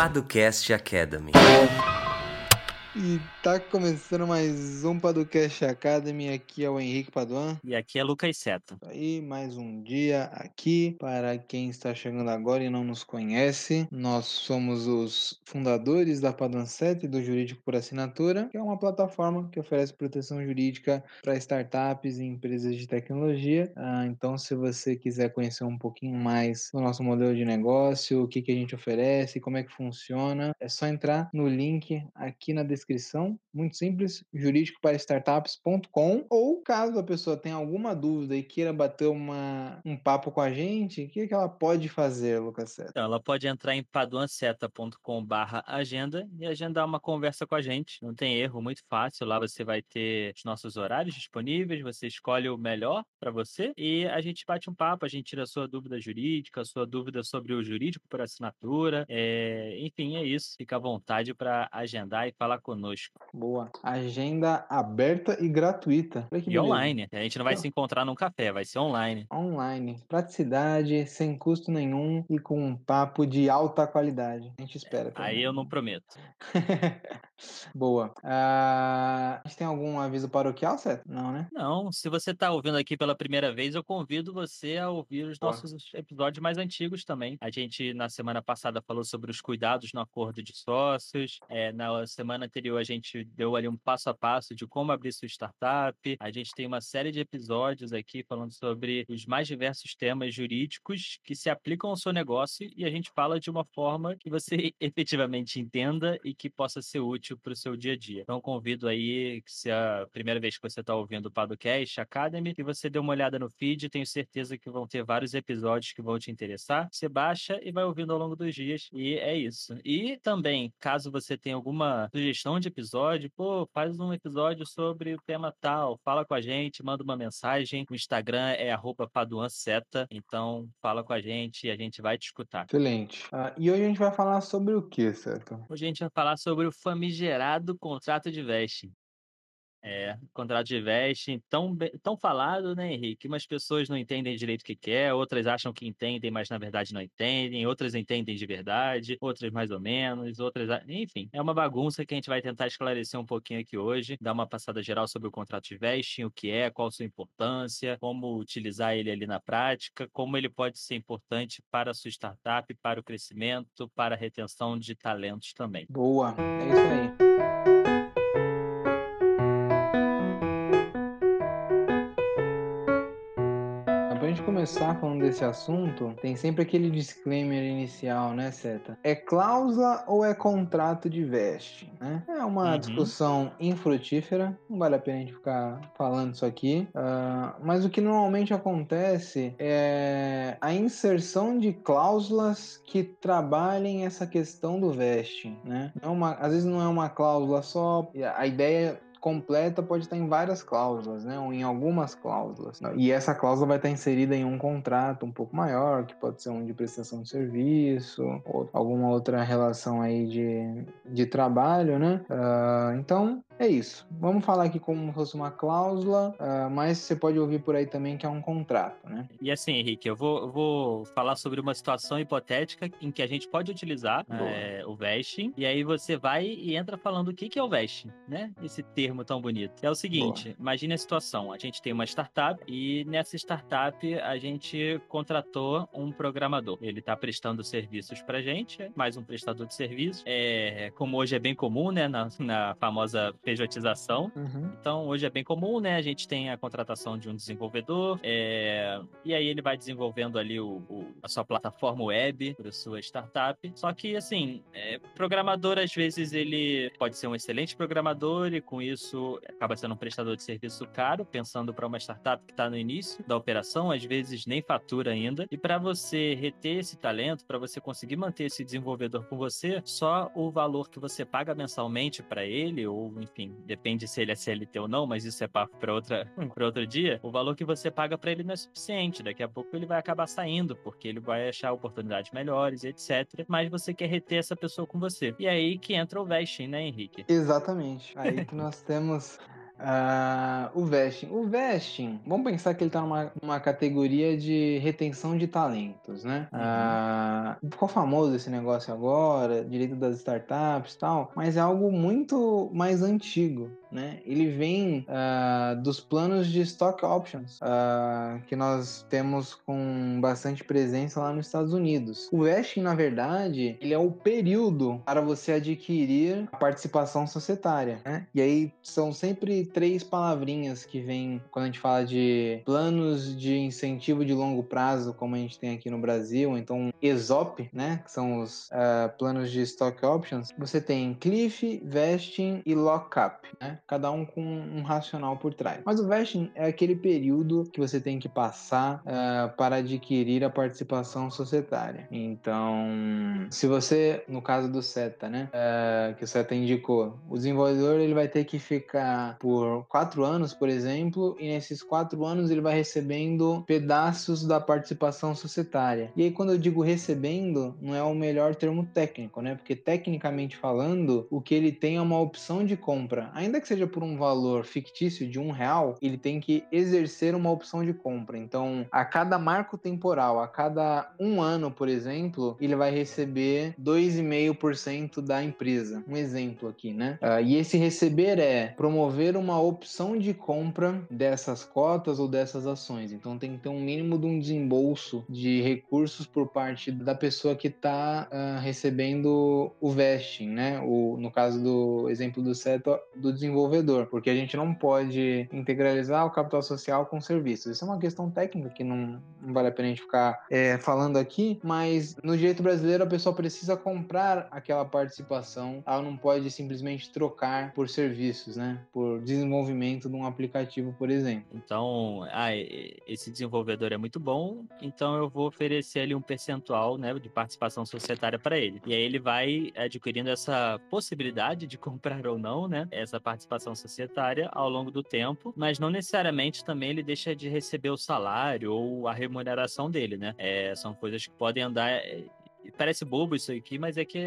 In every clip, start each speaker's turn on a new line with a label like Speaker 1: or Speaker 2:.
Speaker 1: Paducast Academy.
Speaker 2: E tá começando mais um Paducast Academy. Aqui é o Henrique Paduan.
Speaker 3: E aqui é Lucas Seta.
Speaker 2: Aí, mais um dia aqui. Para quem está chegando agora e não nos conhece, nós somos os fundadores da Paduan 7 do Jurídico por Assinatura, que é uma plataforma que oferece proteção jurídica para startups e empresas de tecnologia. Ah, então, se você quiser conhecer um pouquinho mais do nosso modelo de negócio, o que, que a gente oferece, como é que funciona, é só entrar no link aqui na descrição descrição, muito simples, jurídicoparastartups.com. Ou caso a pessoa tenha alguma dúvida e queira bater uma, um papo com a gente, o que, que ela pode fazer, Lucas Seta?
Speaker 3: Ela pode entrar em paduanceta.com/agenda e agendar uma conversa com a gente. Não tem erro, muito fácil. Lá você vai ter os nossos horários disponíveis, você escolhe o melhor para você e a gente bate um papo, a gente tira a sua dúvida jurídica, a sua dúvida sobre o jurídico por assinatura. É... Enfim, é isso. Fica à vontade para agendar e falar com conosco.
Speaker 2: Boa. Agenda aberta e gratuita.
Speaker 3: e beleza. online. A gente não vai se encontrar num café, vai ser online.
Speaker 2: Online. Praticidade, sem custo nenhum e com um papo de alta qualidade. A gente espera.
Speaker 3: Também. Aí eu não prometo.
Speaker 2: Boa. Uh, a gente tem algum aviso paroquial, certo? Não, né?
Speaker 3: Não. Se você está ouvindo aqui pela primeira vez, eu convido você a ouvir os Boa. nossos episódios mais antigos também. A gente, na semana passada, falou sobre os cuidados no acordo de sócios. É, na semana anterior, anterior a gente deu ali um passo a passo de como abrir sua startup. A gente tem uma série de episódios aqui falando sobre os mais diversos temas jurídicos que se aplicam ao seu negócio e a gente fala de uma forma que você efetivamente entenda e que possa ser útil para o seu dia a dia. Então convido aí, que se é a primeira vez que você está ouvindo o Padocast Academy, que você dê uma olhada no feed, tenho certeza que vão ter vários episódios que vão te interessar. Você baixa e vai ouvindo ao longo dos dias e é isso. E também, caso você tenha alguma sugestão sugestão de episódio, pô, faz um episódio sobre o tema tal, fala com a gente, manda uma mensagem. O Instagram é paduanceta, então fala com a gente e a gente vai te escutar.
Speaker 2: Excelente. Ah, e hoje a gente vai falar sobre o que, certo?
Speaker 3: Hoje a gente vai falar sobre o famigerado contrato de vesting. É, contrato de vesting, tão, tão falado, né, Henrique? Umas pessoas não entendem direito o que quer, é, outras acham que entendem, mas na verdade não entendem, outras entendem de verdade, outras mais ou menos, outras. Enfim, é uma bagunça que a gente vai tentar esclarecer um pouquinho aqui hoje, dar uma passada geral sobre o contrato de vesting, o que é, qual sua importância, como utilizar ele ali na prática, como ele pode ser importante para a sua startup, para o crescimento, para a retenção de talentos também.
Speaker 2: Boa, é isso aí. Começar falando desse assunto, tem sempre aquele disclaimer inicial, né, Seta? É cláusula ou é contrato de veste? Né? É uma uhum. discussão infrutífera, não vale a pena a gente ficar falando isso aqui. Uh, mas o que normalmente acontece é a inserção de cláusulas que trabalhem essa questão do veste, né? É uma, às vezes não é uma cláusula só, a ideia completa pode estar em várias cláusulas, né? Ou em algumas cláusulas. E essa cláusula vai estar inserida em um contrato um pouco maior, que pode ser um de prestação de serviço, ou alguma outra relação aí de, de trabalho, né? Uh, então, é isso. Vamos falar aqui como se fosse uma cláusula, uh, mas você pode ouvir por aí também que é um contrato, né?
Speaker 3: E assim, Henrique, eu vou, eu vou falar sobre uma situação hipotética em que a gente pode utilizar é, o vesting, e aí você vai e entra falando o que, que é o vesting, né? Esse termo tão bonito. É o seguinte, Boa. imagine a situação, a gente tem uma startup e nessa startup a gente contratou um programador. Ele está prestando serviços pra gente, mais um prestador de serviços. É, como hoje é bem comum, né, na, na famosa pejotização. Uhum. Então, hoje é bem comum, né? A gente tem a contratação de um desenvolvedor, é... e aí ele vai desenvolvendo ali o, o, a sua plataforma web para sua startup. Só que, assim, é... programador, às vezes, ele pode ser um excelente programador e, com isso, acaba sendo um prestador de serviço caro, pensando para uma startup que está no início da operação, às vezes nem fatura ainda. E para você reter esse talento, para você conseguir manter esse desenvolvedor com você, só o valor que você paga mensalmente para ele, ou enfim, enfim, depende se ele é CLT ou não, mas isso é papo para outra para outro dia. O valor que você paga para ele não é suficiente. Daqui a pouco ele vai acabar saindo, porque ele vai achar oportunidades melhores, etc. Mas você quer reter essa pessoa com você. E aí que entra o vesting, né, Henrique?
Speaker 2: Exatamente. Aí que nós temos Uh, o vesting. O vesting, vamos pensar que ele está numa, numa categoria de retenção de talentos, né? Uhum. Uh, ficou famoso esse negócio agora, direito das startups e tal, mas é algo muito mais antigo né? Ele vem uh, dos planos de stock options uh, que nós temos com bastante presença lá nos Estados Unidos. O vesting, na verdade, ele é o período para você adquirir a participação societária, né? E aí são sempre três palavrinhas que vêm quando a gente fala de planos de incentivo de longo prazo, como a gente tem aqui no Brasil, então ESOP, né? Que são os uh, planos de stock options. Você tem cliff, vesting e lockup, né? Cada um com um racional por trás. Mas o vesting é aquele período que você tem que passar uh, para adquirir a participação societária. Então, se você, no caso do SETA, né, uh, que o SETA indicou, o desenvolvedor ele vai ter que ficar por quatro anos, por exemplo, e nesses quatro anos ele vai recebendo pedaços da participação societária. E aí, quando eu digo recebendo, não é o melhor termo técnico, né? Porque tecnicamente falando, o que ele tem é uma opção de compra, ainda que seja por um valor fictício de um real, ele tem que exercer uma opção de compra. Então, a cada marco temporal, a cada um ano, por exemplo, ele vai receber 2,5% da empresa. Um exemplo aqui, né? Uh, e esse receber é promover uma opção de compra dessas cotas ou dessas ações. Então, tem que ter um mínimo de um desembolso de recursos por parte da pessoa que está uh, ah, recebendo o vesting, né? O, no caso do exemplo do seto, do desenvolvedor desenvolvedor, porque a gente não pode integralizar o capital social com serviços. Isso é uma questão técnica que não, não vale a pena a gente ficar é, falando aqui, mas no direito brasileiro a pessoa precisa comprar aquela participação, ela não pode simplesmente trocar por serviços, né? Por desenvolvimento de um aplicativo, por exemplo.
Speaker 3: Então, ah, esse desenvolvedor é muito bom, então eu vou oferecer ali um percentual né, de participação societária para ele. E aí ele vai adquirindo essa possibilidade de comprar ou não, né? Essa participação participação societária ao longo do tempo, mas não necessariamente também ele deixa de receber o salário ou a remuneração dele, né? É, são coisas que podem andar é, Parece bobo isso aqui, mas é que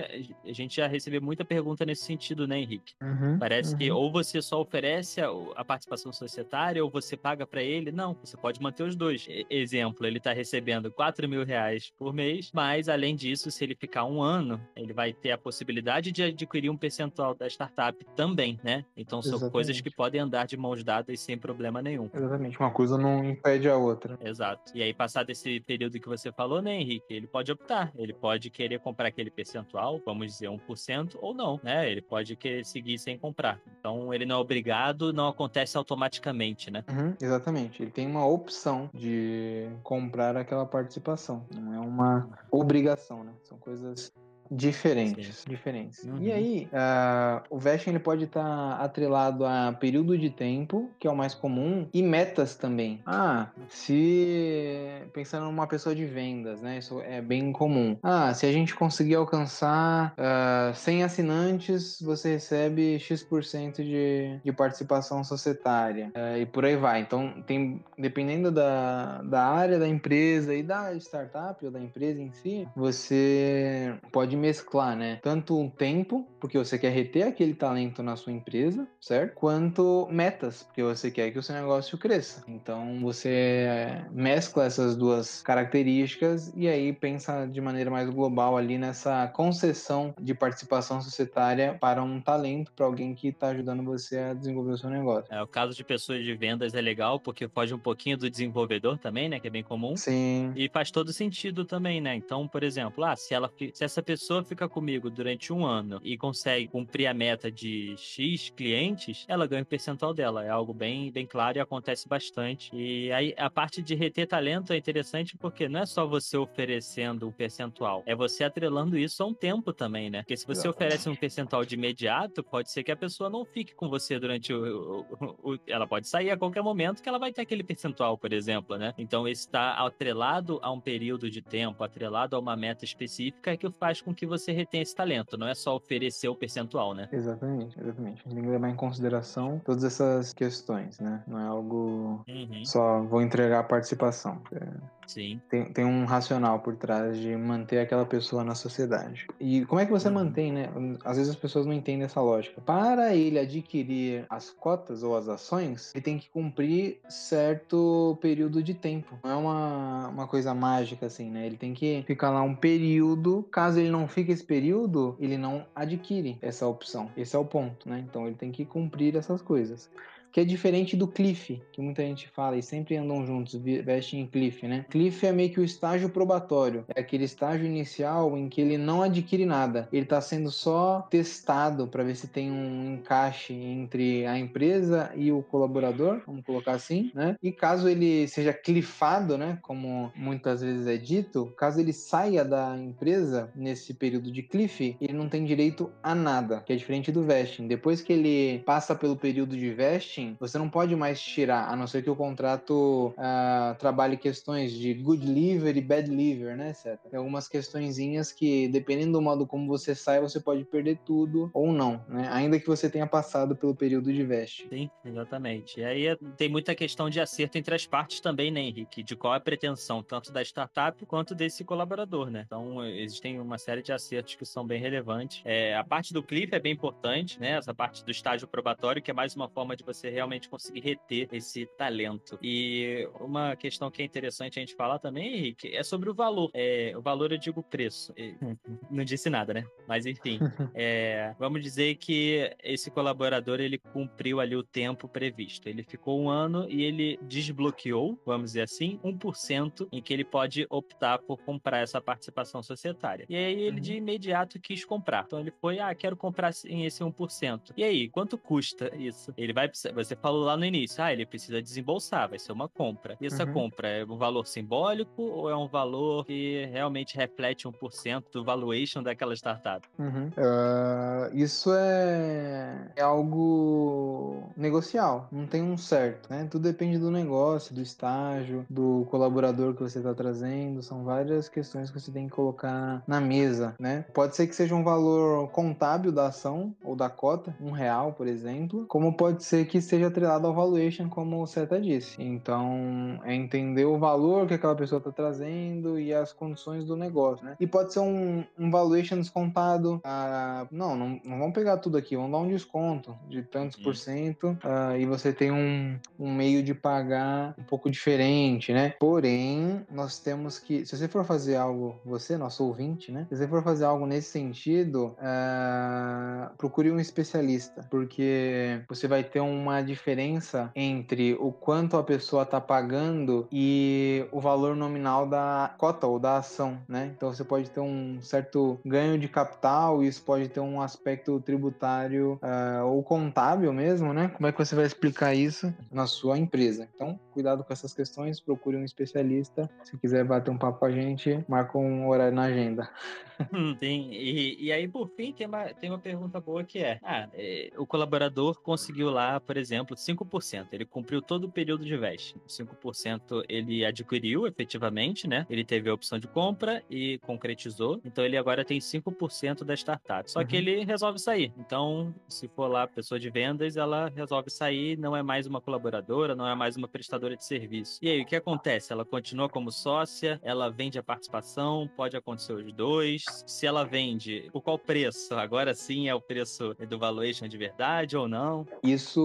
Speaker 3: a gente já recebeu muita pergunta nesse sentido, né, Henrique? Uhum, Parece uhum. que ou você só oferece a, a participação societária ou você paga para ele. Não, você pode manter os dois. Exemplo, ele está recebendo 4 mil reais por mês, mas além disso, se ele ficar um ano, ele vai ter a possibilidade de adquirir um percentual da startup também, né? Então são Exatamente. coisas que podem andar de mãos dadas sem problema nenhum.
Speaker 2: Exatamente, uma coisa não impede a outra.
Speaker 3: Exato. E aí, passado esse período que você falou, né, Henrique? Ele pode optar, ele pode querer comprar aquele percentual, vamos dizer 1%, ou não, né? Ele pode querer seguir sem comprar. Então ele não é obrigado, não acontece automaticamente, né?
Speaker 2: Uhum, exatamente. Ele tem uma opção de comprar aquela participação. Não é uma obrigação, né? São coisas Diferentes, Sim. diferentes. Uhum. E aí, uh, o vesting ele pode estar tá atrelado a período de tempo, que é o mais comum, e metas também. Ah, se pensando numa pessoa de vendas, né? Isso é bem comum. Ah, se a gente conseguir alcançar uh, ah, 100 assinantes, você recebe X% de, de participação societária. Uh, e por aí vai. Então, tem, dependendo da, da área da empresa e da startup ou da empresa em si, você pode mesclar, né? Tanto um tempo, porque você quer reter aquele talento na sua empresa, certo? Quanto metas, porque você quer que o seu negócio cresça. Então você mescla essas duas características e aí pensa de maneira mais global ali nessa concessão de participação societária para um talento, para alguém que está ajudando você a desenvolver o seu negócio.
Speaker 3: É, o caso de pessoas de vendas é legal porque foge um pouquinho do desenvolvedor também, né? Que é bem comum.
Speaker 2: Sim.
Speaker 3: E faz todo sentido também, né? Então, por exemplo, ah, se ela se essa pessoa fica comigo durante um ano e consegue cumprir a meta de X clientes, ela ganha o percentual dela. É algo bem, bem claro e acontece bastante. E aí a parte de reter talento é interessante porque não é só você oferecendo o um percentual, é você atrelando isso a um tempo também, né? Porque se você oferece um percentual de imediato, pode ser que a pessoa não fique com você durante o, o, o ela pode sair a qualquer momento que ela vai ter aquele percentual, por exemplo, né? Então está atrelado a um período de tempo, atrelado a uma meta específica que faz com que que você retém esse talento, não é só oferecer o percentual, né?
Speaker 2: Exatamente, exatamente. Tem que levar em consideração todas essas questões, né? Não é algo uhum. só vou entregar a participação. É
Speaker 3: Sim.
Speaker 2: Tem, tem um racional por trás de manter aquela pessoa na sociedade. E como é que você uhum. mantém, né? Às vezes as pessoas não entendem essa lógica. Para ele adquirir as cotas ou as ações, ele tem que cumprir certo período de tempo. Não é uma, uma coisa mágica assim, né? Ele tem que ficar lá um período. Caso ele não fique esse período, ele não adquire essa opção. Esse é o ponto, né? Então ele tem que cumprir essas coisas que é diferente do Cliff, que muita gente fala e sempre andam juntos, vestem em Cliff, né? Cliff é meio que o estágio probatório, é aquele estágio inicial em que ele não adquire nada, ele está sendo só testado para ver se tem um encaixe entre a empresa e o colaborador, vamos colocar assim, né? E caso ele seja clifado, né, como muitas vezes é dito, caso ele saia da empresa nesse período de cliff, ele não tem direito a nada, que é diferente do vesting. Depois que ele passa pelo período de vesting, você não pode mais tirar, a não ser que o contrato uh, trabalhe questões de good liver e bad liver, né, etc. Tem algumas questõezinhas que, dependendo do modo como você sai, você pode perder tudo ou não, né? Ainda que você tenha passado pelo período de veste.
Speaker 3: Sim, exatamente. E aí tem muita questão de acerto entre as partes também, né, Henrique? De qual é a pretensão, tanto da startup quanto desse colaborador, né? Então, existem uma série de acertos que são bem relevantes. É, a parte do cliff é bem importante, né? Essa parte do estágio probatório, que é mais uma forma de você realmente conseguir reter esse talento. E uma questão que é interessante a gente falar também, Henrique, é sobre o valor. É, o valor, eu digo preço. Não disse nada, né? Mas enfim, é, vamos dizer que esse colaborador ele cumpriu ali o tempo previsto. Ele ficou um ano e ele desbloqueou, vamos dizer assim, 1% em que ele pode optar por comprar essa participação societária. E aí ele de uhum. imediato quis comprar. Então ele foi, ah, quero comprar em esse 1%. E aí, quanto custa isso? Ele vai precisar você falou lá no início, ah, ele precisa desembolsar, vai ser uma compra. E essa uhum. compra é um valor simbólico ou é um valor que realmente reflete 1% do valuation daquela startup?
Speaker 2: Uhum. Uh, isso é, é algo negocial, não tem um certo, né? Tudo depende do negócio, do estágio, do colaborador que você está trazendo, são várias questões que você tem que colocar na mesa, né? Pode ser que seja um valor contábil da ação ou da cota, um real, por exemplo, como pode ser que seja atrelado ao valuation, como o Seta disse. Então, é entender o valor que aquela pessoa está trazendo e as condições do negócio, né? E pode ser um, um valuation descontado. Ah, não, não, não vamos pegar tudo aqui, vamos dar um desconto de tantos por cento ah, e você tem um, um meio de pagar um pouco diferente, né? Porém, nós temos que, se você for fazer algo, você, nosso ouvinte, né? Se você for fazer algo nesse sentido, ah, procure um especialista, porque você vai ter uma diferença entre o quanto a pessoa está pagando e o valor nominal da cota ou da ação, né? Então você pode ter um certo ganho de capital e isso pode ter um aspecto tributário uh, ou contábil mesmo, né? Como é que você vai explicar isso na sua empresa? Então, cuidado com essas questões, procure um especialista. Se quiser bater um papo com a gente, marca um horário na agenda.
Speaker 3: Sim, e, e aí por fim tem uma, tem uma pergunta boa que é, ah, é, o colaborador conseguiu lá, por exemplo, 5%. Ele cumpriu todo o período de veste. 5% ele adquiriu efetivamente, né? Ele teve a opção de compra e concretizou. Então ele agora tem 5% da startup. Só uhum. que ele resolve sair. Então, se for lá pessoa de vendas, ela resolve sair, não é mais uma colaboradora, não é mais uma prestadora de serviço. E aí, o que acontece? Ela continua como sócia, ela vende a participação, pode acontecer os dois. Se ela vende, por qual preço? Agora sim é o preço do valuation de verdade ou não?
Speaker 2: Isso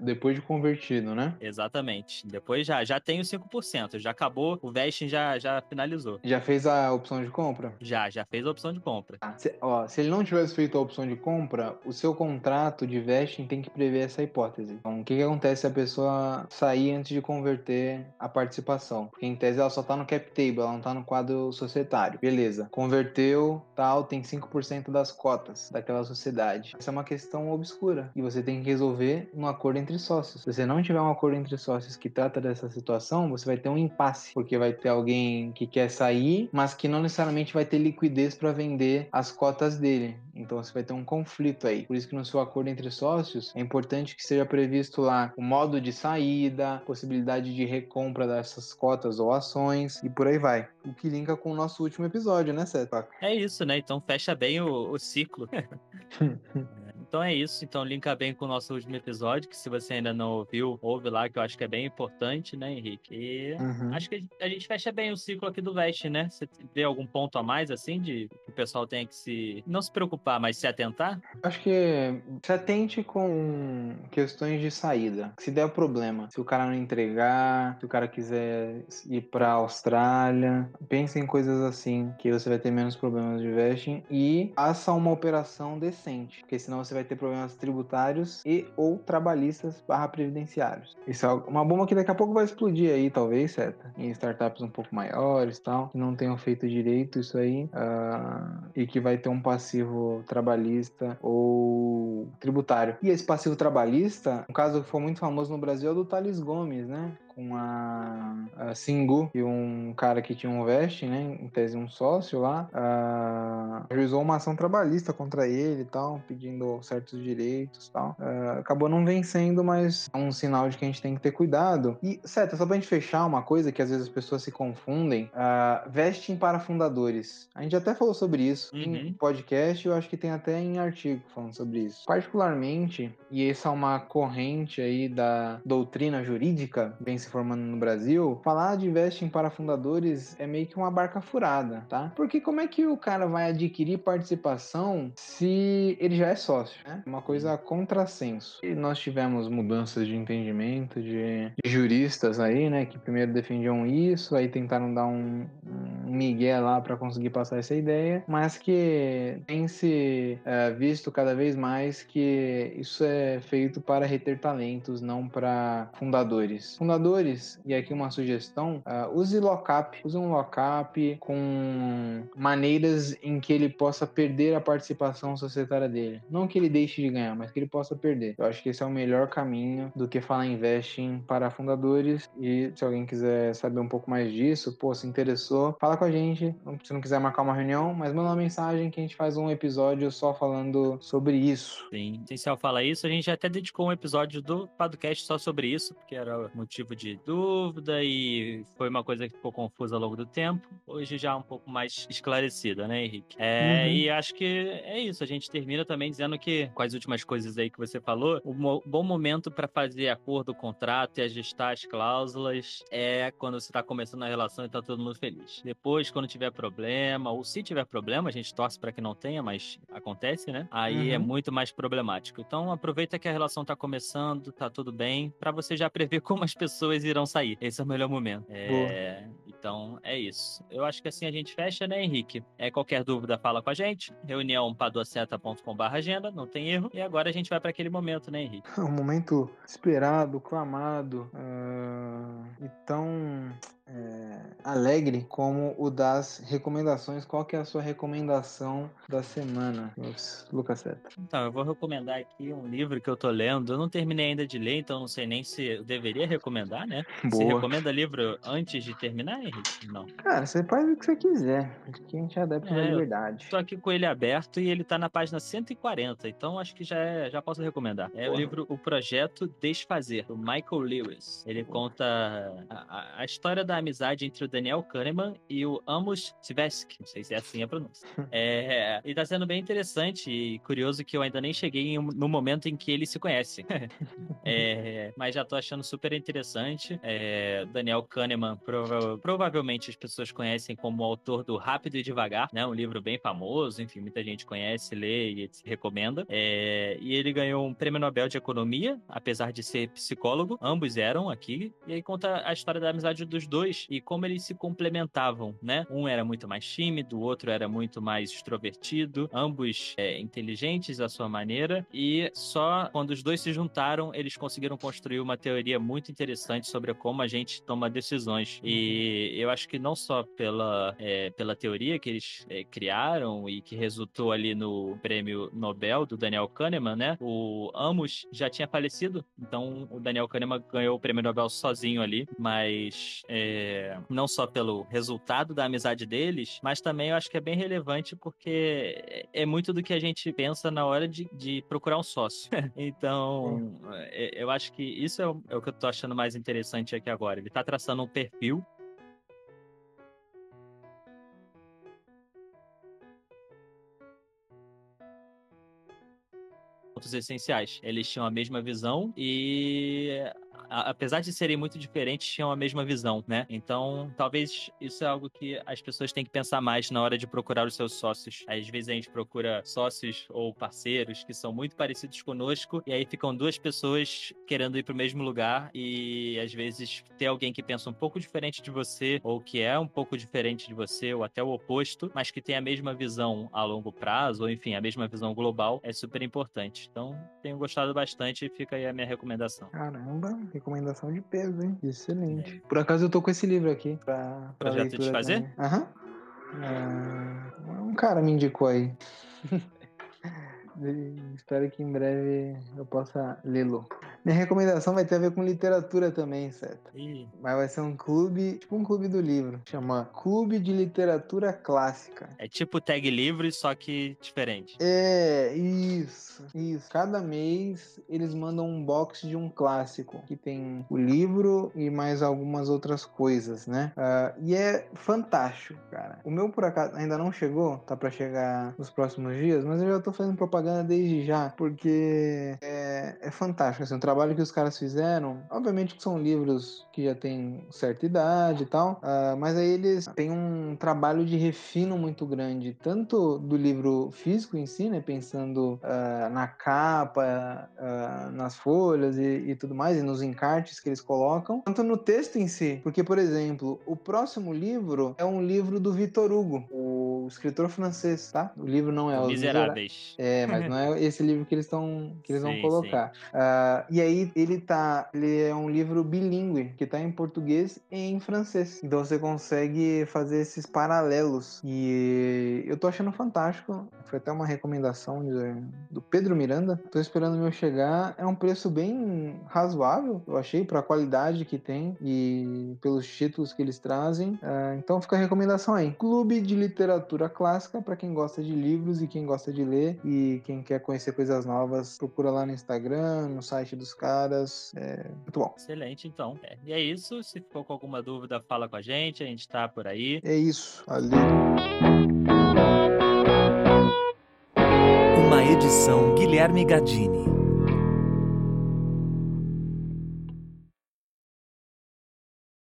Speaker 2: depois de convertido, né?
Speaker 3: Exatamente. Depois já, já tem os 5%, já acabou, o vesting já, já finalizou.
Speaker 2: Já fez a opção de compra?
Speaker 3: Já, já fez a opção de compra.
Speaker 2: Ah, se, ó, se ele não tivesse feito a opção de compra, o seu contrato de vesting tem que prever essa hipótese. Então, o que, que acontece se a pessoa sair antes de converter a participação? Porque em tese ela só tá no cap table, ela não tá no quadro societário. Beleza. Converteu, tal, tem 5% das cotas daquela sociedade. Essa é uma questão obscura e você tem que resolver no acordo entre sócios. Se você não tiver um acordo entre sócios que trata dessa situação, você vai ter um impasse, porque vai ter alguém que quer sair, mas que não necessariamente vai ter liquidez para vender as cotas dele. Então você vai ter um conflito aí. Por isso que no seu acordo entre sócios é importante que seja previsto lá o modo de saída, possibilidade de recompra dessas cotas ou ações e por aí vai. O que linka com o nosso último episódio, né, Seth?
Speaker 3: É isso, né? Então fecha bem o, o ciclo. Então é isso. Então linka bem com o nosso último episódio, que se você ainda não ouviu, ouve lá, que eu acho que é bem importante, né, Henrique? E uhum. acho que a gente fecha bem o ciclo aqui do Veste, né? Você vê algum ponto a mais, assim, de que o pessoal tem que se. não se preocupar, mas se atentar?
Speaker 2: Acho que se atente com questões de saída. Se der problema, se o cara não entregar, se o cara quiser ir pra Austrália, pense em coisas assim, que você vai ter menos problemas de vesting e faça uma operação decente, porque senão você vai ter problemas tributários e ou trabalhistas barra previdenciários. Isso é uma bomba que daqui a pouco vai explodir aí, talvez, certo? Em startups um pouco maiores tal, que não tenham feito direito isso aí uh, e que vai ter um passivo trabalhista ou tributário. E esse passivo trabalhista, um caso que foi muito famoso no Brasil é o do Thales Gomes, né? Com a, a Singu e um cara que tinha um veste, né? Em tese um sócio lá, uh, ajuizou uma ação trabalhista contra ele e tal, pedindo certos direitos e tal. Uh, acabou não vencendo, mas é um sinal de que a gente tem que ter cuidado. E, certo, só pra gente fechar uma coisa que às vezes as pessoas se confundem, uh, vesting para fundadores. A gente até falou sobre isso uhum. em podcast, eu acho que tem até em artigo falando sobre isso. Particularmente, e essa é uma corrente aí da doutrina jurídica, bem se formando no Brasil, falar de vesting para fundadores é meio que uma barca furada, tá? Porque como é que o cara vai adquirir participação se ele já é sócio, né? Uma coisa contrassenso. E nós tivemos mudanças de entendimento de, de juristas aí, né? Que primeiro defendiam isso, aí tentaram dar um, um migué lá para conseguir passar essa ideia, mas que tem se é, visto cada vez mais que isso é feito para reter talentos, não para fundadores. Fundadores e aqui uma sugestão, uh, use lockup, use um lockup com maneiras em que ele possa perder a participação societária dele. Não que ele deixe de ganhar, mas que ele possa perder. Eu acho que esse é o melhor caminho do que falar investing para fundadores. E se alguém quiser saber um pouco mais disso, pô, se interessou, fala com a gente. Se não quiser marcar uma reunião, mas manda uma mensagem que a gente faz um episódio só falando sobre isso.
Speaker 3: Sim, essencial fala isso. A gente até dedicou um episódio do podcast só sobre isso, porque era motivo de dúvida e foi uma coisa que ficou confusa ao longo do tempo. Hoje já um pouco mais esclarecida, né, Henrique? É, uhum. E acho que é isso. A gente termina também dizendo que, com as últimas coisas aí que você falou, o mo bom momento para fazer acordo, contrato e ajustar as cláusulas é quando você está começando a relação e está todo mundo feliz. Depois, quando tiver problema, ou se tiver problema, a gente torce para que não tenha, mas acontece, né? Aí é uhum. é muito mais problemático. Então, aproveita que a relação está começando, tá tudo bem, para você já prever como as pessoas irão sair. Esse é o melhor momento. É, então, é isso. Eu acho que assim a gente fecha, né, Henrique? É, qualquer dúvida, fala com a gente. Reunião paduaceta.com.br agenda, não tem erro. E agora a gente vai para aquele momento, né, Henrique?
Speaker 2: Um momento esperado, clamado. Uh, então, é, alegre como o das recomendações. Qual que é a sua recomendação da semana, Lucas Seta?
Speaker 3: Então, eu vou recomendar aqui um livro que eu tô lendo. Eu não terminei ainda de ler, então não sei nem se eu deveria recomendar, né? Boa. Você recomenda livro antes de terminar, Henrique? Não.
Speaker 2: Cara, você pode o que você quiser. Aqui a gente é adepto é, da liberdade.
Speaker 3: Tô aqui com ele aberto e ele tá na página 140, então acho que já, é, já posso recomendar. É Porra. o livro O Projeto Desfazer, do Michael Lewis. Ele conta a, a história da amizade entre o Daniel Kahneman e o Amos Tversky. Não sei se é assim a pronúncia. é, e tá sendo bem interessante e curioso que eu ainda nem cheguei no momento em que eles se conhecem. é, mas já tô achando super interessante. É, Daniel Kahneman, prova provavelmente as pessoas conhecem como autor do Rápido e Devagar, né? Um livro bem famoso, enfim, muita gente conhece, lê e recomenda. É, e ele ganhou um prêmio Nobel de Economia, apesar de ser psicólogo. Ambos eram aqui. E aí conta a história da amizade dos dois dois e como eles se complementavam, né? Um era muito mais tímido, o outro era muito mais extrovertido, ambos é, inteligentes à sua maneira, e só quando os dois se juntaram, eles conseguiram construir uma teoria muito interessante sobre como a gente toma decisões. E eu acho que não só pela, é, pela teoria que eles é, criaram e que resultou ali no prêmio Nobel do Daniel Kahneman, né? O Amos já tinha falecido, então o Daniel Kahneman ganhou o prêmio Nobel sozinho ali, mas é, não só pelo resultado da amizade deles, mas também eu acho que é bem relevante porque é muito do que a gente pensa na hora de, de procurar um sócio. então, é, eu acho que isso é o, é o que eu tô achando mais interessante aqui agora. Ele tá traçando um perfil essenciais. Eles tinham a mesma visão e apesar de serem muito diferentes, tinham a mesma visão, né? Então, talvez isso é algo que as pessoas têm que pensar mais na hora de procurar os seus sócios. Às vezes a gente procura sócios ou parceiros que são muito parecidos conosco e aí ficam duas pessoas querendo ir para o mesmo lugar e às vezes ter alguém que pensa um pouco diferente de você ou que é um pouco diferente de você ou até o oposto, mas que tem a mesma visão a longo prazo ou enfim, a mesma visão global é super importante. Então, tenho gostado bastante e fica aí a minha recomendação.
Speaker 2: Caramba, recomendação de peso, hein? Excelente. Por acaso eu tô com esse livro aqui pra,
Speaker 3: pra Projeto de fazer?
Speaker 2: Aham. Uhum. É, um cara me indicou aí. Espero que em breve eu possa lê-lo. Minha recomendação vai ter a ver com literatura também, certo? Mas vai ser um clube, tipo um clube do livro. Chama Clube de Literatura Clássica.
Speaker 3: É tipo tag livre, só que diferente.
Speaker 2: É, isso. Isso. Cada mês eles mandam um box de um clássico. Que tem o livro e mais algumas outras coisas, né? Uh, e é fantástico, cara. O meu, por acaso, ainda não chegou. Tá para chegar nos próximos dias. Mas eu já tô fazendo propaganda desde já. Porque é, é fantástico. Assim, trabalho que os caras fizeram, obviamente que são livros que já têm certa idade e tal, uh, mas aí eles têm um trabalho de refino muito grande, tanto do livro físico em si, né, pensando uh, na capa, uh, nas folhas e, e, tudo mais, e nos encartes que eles colocam, quanto no texto em si, porque, por exemplo, o próximo livro é um livro do Vitor Hugo, o escritor francês, tá? O livro não é
Speaker 3: o Miseráveis.
Speaker 2: É, mas não é esse livro que eles estão que eles sim, vão colocar. Uh, e aí ele tá, ele é um livro bilíngue que tá em português e em francês. Então você consegue fazer esses paralelos. E eu tô achando fantástico. Foi até uma recomendação de, do Pedro Miranda. Tô esperando o meu chegar. É um preço bem razoável, eu achei, para a qualidade que tem e pelos títulos que eles trazem. Uh, então fica a recomendação aí. Clube de Literatura Clássica para quem gosta de livros e quem gosta de ler e quem quer conhecer coisas novas, procura lá no Instagram, no site dos caras. É muito bom.
Speaker 3: Excelente, então. É. E é isso. Se ficou com alguma dúvida, fala com a gente. A gente tá por aí.
Speaker 2: É isso. Ali.
Speaker 1: Uma edição Guilherme Gadini.